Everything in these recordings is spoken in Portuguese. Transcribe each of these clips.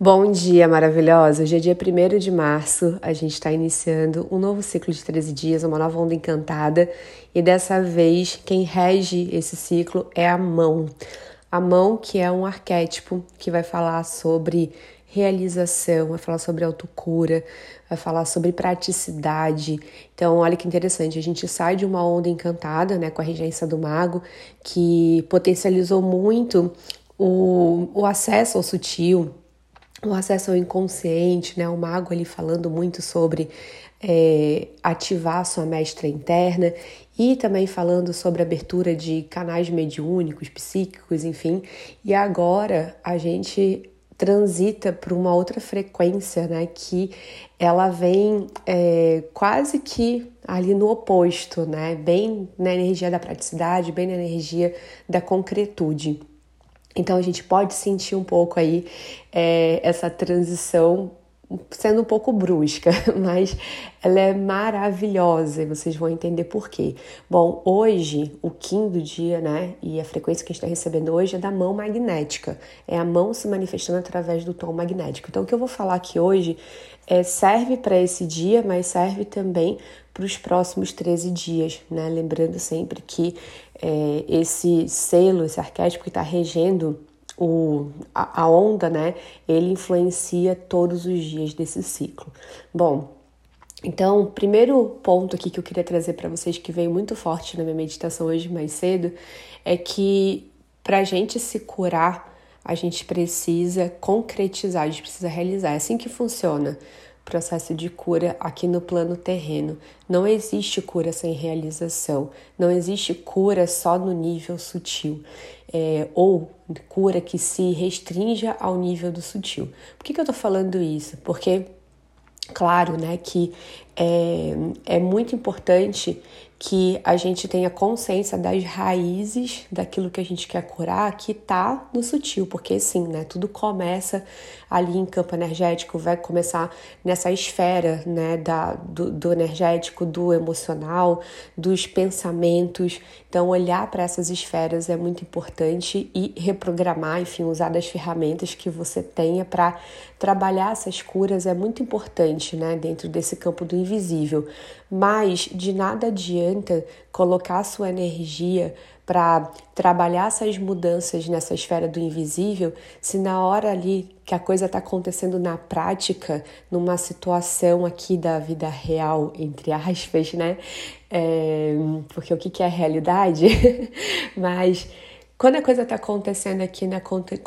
Bom dia, maravilhosa! Hoje é dia 1 de março, a gente está iniciando um novo ciclo de 13 dias, uma nova onda encantada, e dessa vez quem rege esse ciclo é a mão. A mão, que é um arquétipo que vai falar sobre realização, vai falar sobre autocura, vai falar sobre praticidade. Então, olha que interessante, a gente sai de uma onda encantada, né, com a regência do mago, que potencializou muito o, o acesso ao sutil, o acesso ao inconsciente, né? O mago ali falando muito sobre é, ativar sua mestra interna e também falando sobre abertura de canais mediúnicos, psíquicos, enfim. E agora a gente transita para uma outra frequência, né? Que ela vem é, quase que ali no oposto, né? Bem na energia da praticidade, bem na energia da concretude. Então a gente pode sentir um pouco aí é, essa transição sendo um pouco brusca, mas ela é maravilhosa e vocês vão entender por quê. Bom, hoje, o Kim do dia, né, e a frequência que a gente está recebendo hoje é da mão magnética, é a mão se manifestando através do tom magnético. Então, o que eu vou falar aqui hoje é, serve para esse dia, mas serve também para os próximos 13 dias, né? Lembrando sempre que é, esse selo, esse arquétipo que está regendo o, a, a onda, né? Ele influencia todos os dias desse ciclo. Bom, então, o primeiro ponto aqui que eu queria trazer para vocês, que veio muito forte na minha meditação hoje mais cedo, é que para a gente se curar, a gente precisa concretizar, a gente precisa realizar. É assim que funciona processo de cura aqui no plano terreno. Não existe cura sem realização, não existe cura só no nível sutil, é, ou cura que se restrinja ao nível do sutil. Por que, que eu tô falando isso? Porque, claro, né, que é, é muito importante que a gente tenha consciência das raízes daquilo que a gente quer curar, que tá no sutil, porque sim, né? Tudo começa ali em campo energético, vai começar nessa esfera, né? Da, do, do energético, do emocional, dos pensamentos. Então, olhar para essas esferas é muito importante e reprogramar, enfim, usar das ferramentas que você tenha para trabalhar essas curas é muito importante, né? Dentro desse campo do invisível. Mas de nada adianta colocar sua energia para trabalhar essas mudanças nessa esfera do invisível, se na hora ali que a coisa está acontecendo na prática, numa situação aqui da vida real, entre aspas, né? É, porque o que é a realidade? Mas quando a coisa está acontecendo aqui na,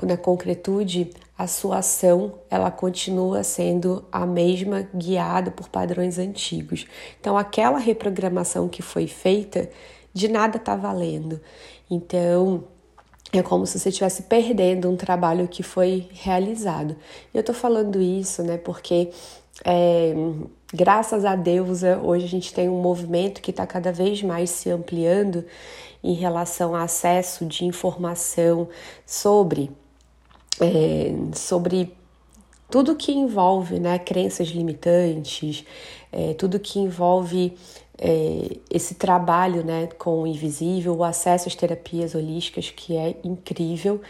na concretude, a sua ação ela continua sendo a mesma, guiada por padrões antigos. Então, aquela reprogramação que foi feita, de nada está valendo. Então, é como se você estivesse perdendo um trabalho que foi realizado. E eu estou falando isso, né, porque é, graças a Deus hoje a gente tem um movimento que está cada vez mais se ampliando em relação ao acesso de informação sobre, é, sobre tudo que envolve né, crenças limitantes, é, tudo que envolve é, esse trabalho né, com o invisível, o acesso às terapias holísticas, que é incrível.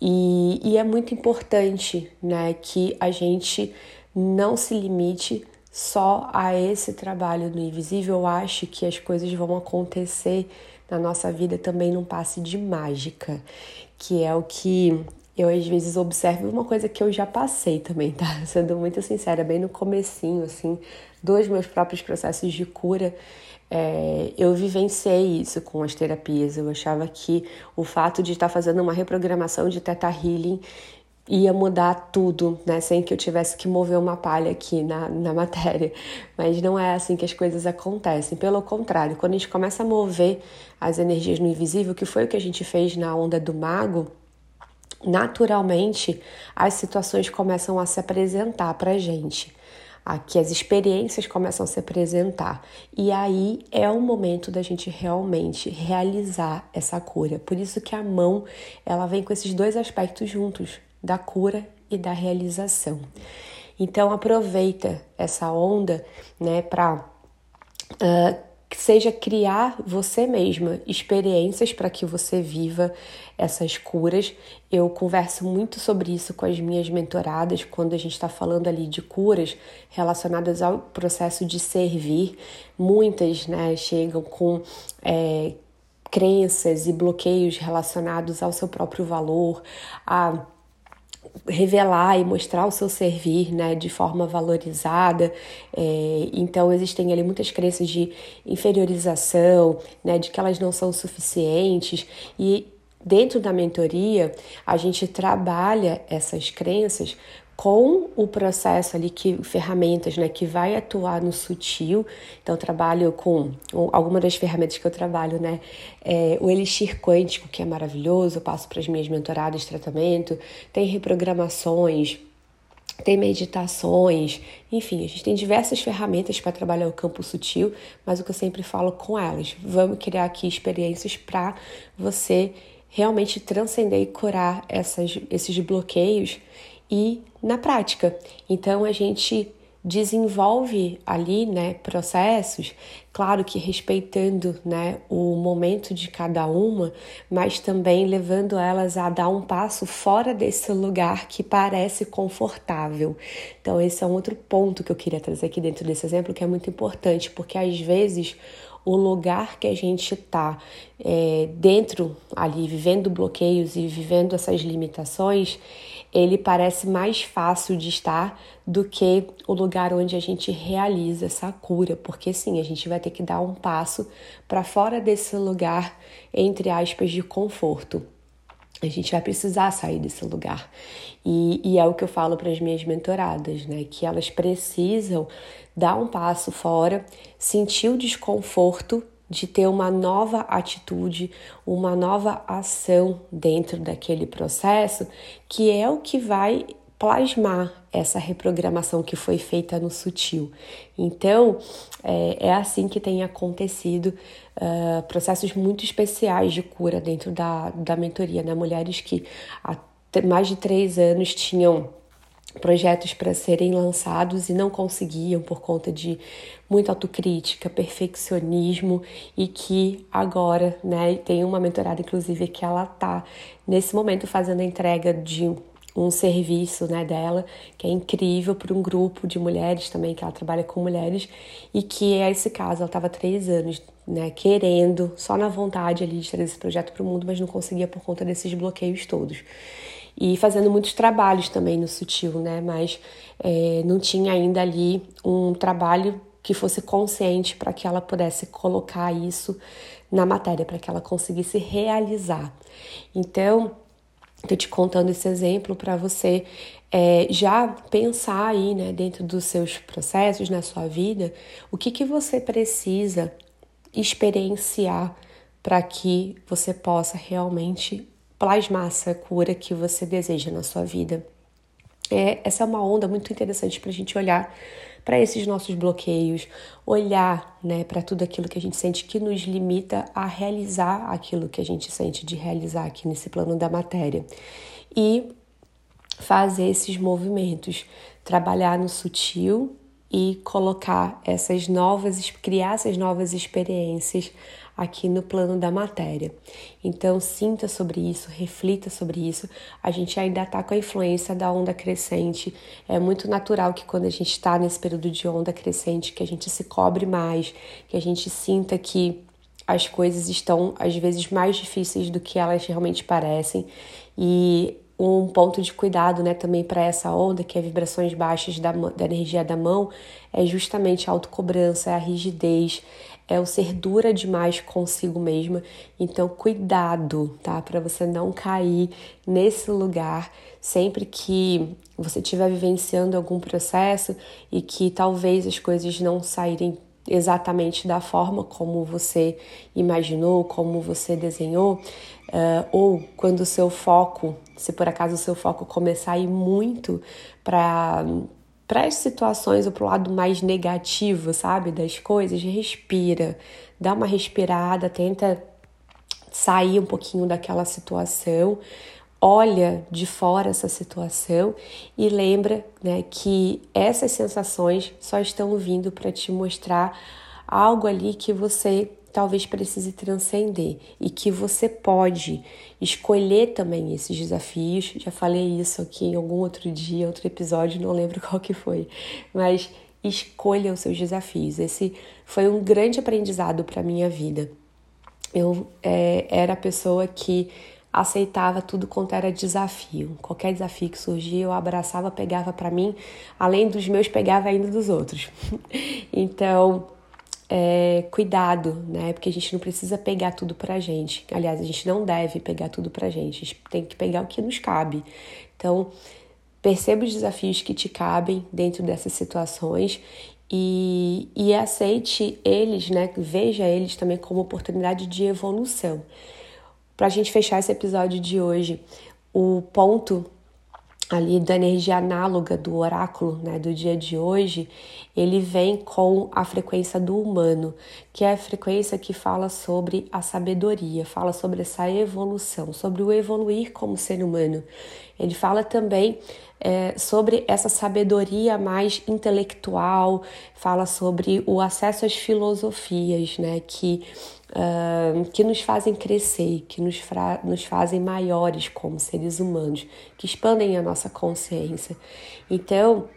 E, e é muito importante né, que a gente não se limite só a esse trabalho no invisível. Eu acho que as coisas vão acontecer na nossa vida também num passe de mágica, que é o que eu às vezes observo uma coisa que eu já passei também, tá? Sendo muito sincera, bem no comecinho, assim, dos meus próprios processos de cura, é, eu vivenciei isso com as terapias. Eu achava que o fato de estar fazendo uma reprogramação de Theta Healing ia mudar tudo, né? Sem que eu tivesse que mover uma palha aqui na, na matéria. Mas não é assim que as coisas acontecem. Pelo contrário, quando a gente começa a mover as energias no invisível, que foi o que a gente fez na onda do mago, naturalmente as situações começam a se apresentar pra gente. Aqui as experiências começam a se apresentar. E aí é o momento da gente realmente realizar essa cura. Por isso que a mão, ela vem com esses dois aspectos juntos da cura e da realização. Então aproveita essa onda, né, para uh, seja criar você mesma experiências para que você viva essas curas. Eu converso muito sobre isso com as minhas mentoradas quando a gente está falando ali de curas relacionadas ao processo de servir. Muitas né, chegam com é, crenças e bloqueios relacionados ao seu próprio valor, a revelar e mostrar o seu servir né, de forma valorizada. É, então, existem ali muitas crenças de inferiorização, né, de que elas não são suficientes. E dentro da mentoria, a gente trabalha essas crenças com o processo ali que ferramentas, né, que vai atuar no sutil. Então eu trabalho com alguma das ferramentas que eu trabalho, né, é o elixir quântico, que é maravilhoso, eu passo para as minhas mentoradas de tratamento, tem reprogramações, tem meditações, enfim, a gente tem diversas ferramentas para trabalhar o campo sutil, mas o que eu sempre falo com elas, vamos criar aqui experiências para você realmente transcender e curar essas, esses bloqueios e na prática. Então a gente desenvolve ali, né, processos, claro que respeitando, né, o momento de cada uma, mas também levando elas a dar um passo fora desse lugar que parece confortável. Então esse é um outro ponto que eu queria trazer aqui dentro desse exemplo que é muito importante, porque às vezes o lugar que a gente está é, dentro ali, vivendo bloqueios e vivendo essas limitações, ele parece mais fácil de estar do que o lugar onde a gente realiza essa cura, porque sim, a gente vai ter que dar um passo para fora desse lugar, entre aspas, de conforto. A gente vai precisar sair desse lugar. E, e é o que eu falo para as minhas mentoradas, né? Que elas precisam dar um passo fora, sentir o desconforto de ter uma nova atitude, uma nova ação dentro daquele processo, que é o que vai plasmar essa reprogramação que foi feita no sutil. Então, é, é assim que tem acontecido uh, processos muito especiais de cura dentro da, da mentoria, né? Mulheres que há mais de três anos tinham projetos para serem lançados e não conseguiam por conta de muita autocrítica, perfeccionismo e que agora, né, tem uma mentorada inclusive que ela tá nesse momento fazendo a entrega de um serviço né, dela que é incrível para um grupo de mulheres também, que ela trabalha com mulheres, e que é esse caso, ela estava três anos né, querendo, só na vontade ali de trazer esse projeto para o mundo, mas não conseguia por conta desses bloqueios todos. E fazendo muitos trabalhos também no sutil, né? Mas é, não tinha ainda ali um trabalho que fosse consciente para que ela pudesse colocar isso na matéria, para que ela conseguisse realizar. Então, Estou te contando esse exemplo para você é, já pensar aí, né, dentro dos seus processos, na sua vida, o que, que você precisa experienciar para que você possa realmente plasmar essa cura que você deseja na sua vida. É, essa é uma onda muito interessante para a gente olhar para esses nossos bloqueios, olhar né, para tudo aquilo que a gente sente que nos limita a realizar aquilo que a gente sente de realizar aqui nesse plano da matéria. E fazer esses movimentos, trabalhar no sutil e colocar essas novas, criar essas novas experiências aqui no plano da matéria. Então, sinta sobre isso, reflita sobre isso. A gente ainda está com a influência da onda crescente. É muito natural que quando a gente está nesse período de onda crescente, que a gente se cobre mais, que a gente sinta que as coisas estão às vezes mais difíceis do que elas realmente parecem. E um ponto de cuidado né, também para essa onda, que é vibrações baixas da, da energia da mão, é justamente a autocobrança, é a rigidez, é o ser dura demais consigo mesma. Então, cuidado, tá? Para você não cair nesse lugar sempre que você estiver vivenciando algum processo e que talvez as coisas não saírem exatamente da forma como você imaginou, como você desenhou, uh, ou quando o seu foco, se por acaso o seu foco começar a ir muito para para as situações ou para o lado mais negativo, sabe, das coisas, respira, dá uma respirada, tenta sair um pouquinho daquela situação, olha de fora essa situação e lembra, né, que essas sensações só estão vindo para te mostrar algo ali que você talvez precise transcender e que você pode escolher também esses desafios. Já falei isso aqui em algum outro dia, outro episódio, não lembro qual que foi, mas escolha os seus desafios. Esse foi um grande aprendizado para minha vida. Eu é, era a pessoa que aceitava tudo quanto era desafio. Qualquer desafio que surgia, eu abraçava, pegava para mim, além dos meus, pegava ainda dos outros. então, é, cuidado, né? Porque a gente não precisa pegar tudo pra gente. Aliás, a gente não deve pegar tudo pra gente. A gente tem que pegar o que nos cabe. Então, perceba os desafios que te cabem dentro dessas situações e, e aceite eles, né? Veja eles também como oportunidade de evolução. Para a gente fechar esse episódio de hoje, o ponto ali da energia análoga do oráculo, né, do dia de hoje, ele vem com a frequência do humano, que é a frequência que fala sobre a sabedoria, fala sobre essa evolução, sobre o evoluir como ser humano. Ele fala também é, sobre essa sabedoria mais intelectual, fala sobre o acesso às filosofias, né, que uh, que nos fazem crescer, que nos, nos fazem maiores como seres humanos, que expandem a nossa consciência. Então,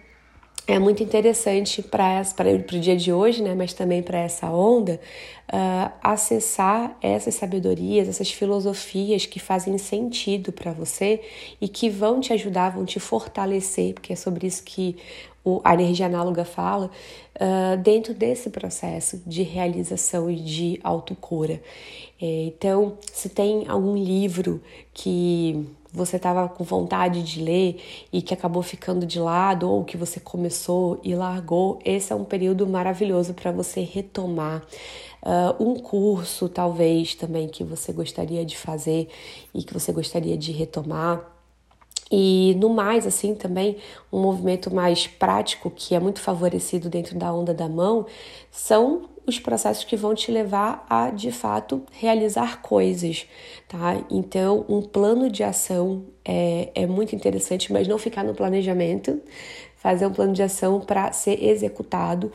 é muito interessante para o dia de hoje, né, mas também para essa onda, uh, acessar essas sabedorias, essas filosofias que fazem sentido para você e que vão te ajudar, vão te fortalecer, porque é sobre isso que o, a energia análoga fala, uh, dentro desse processo de realização e de autocura. É, então, se tem algum livro que você estava com vontade de ler e que acabou ficando de lado, ou que você começou e largou, esse é um período maravilhoso para você retomar. Uh, um curso, talvez, também que você gostaria de fazer e que você gostaria de retomar. E no mais, assim, também um movimento mais prático que é muito favorecido dentro da onda da mão são os processos que vão te levar a, de fato, realizar coisas, tá? Então, um plano de ação é, é muito interessante, mas não ficar no planejamento, fazer um plano de ação para ser executado.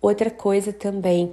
Outra coisa também,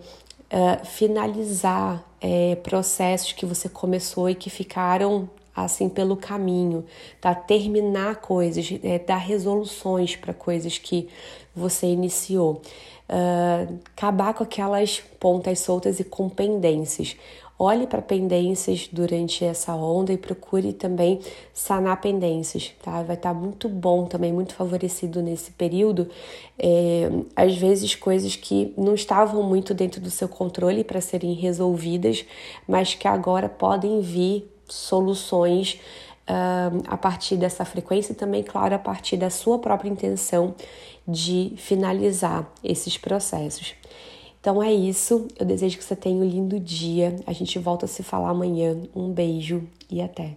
uh, finalizar é, processos que você começou e que ficaram assim pelo caminho, tá? Terminar coisas, é, dar resoluções para coisas que você iniciou, uh, acabar com aquelas pontas soltas e com pendências. Olhe para pendências durante essa onda e procure também sanar pendências, tá? Vai estar tá muito bom também, muito favorecido nesse período. É, às vezes, coisas que não estavam muito dentro do seu controle para serem resolvidas, mas que agora podem vir soluções uh, a partir dessa frequência e também, claro, a partir da sua própria intenção de finalizar esses processos. Então é isso. Eu desejo que você tenha um lindo dia. A gente volta a se falar amanhã. Um beijo e até.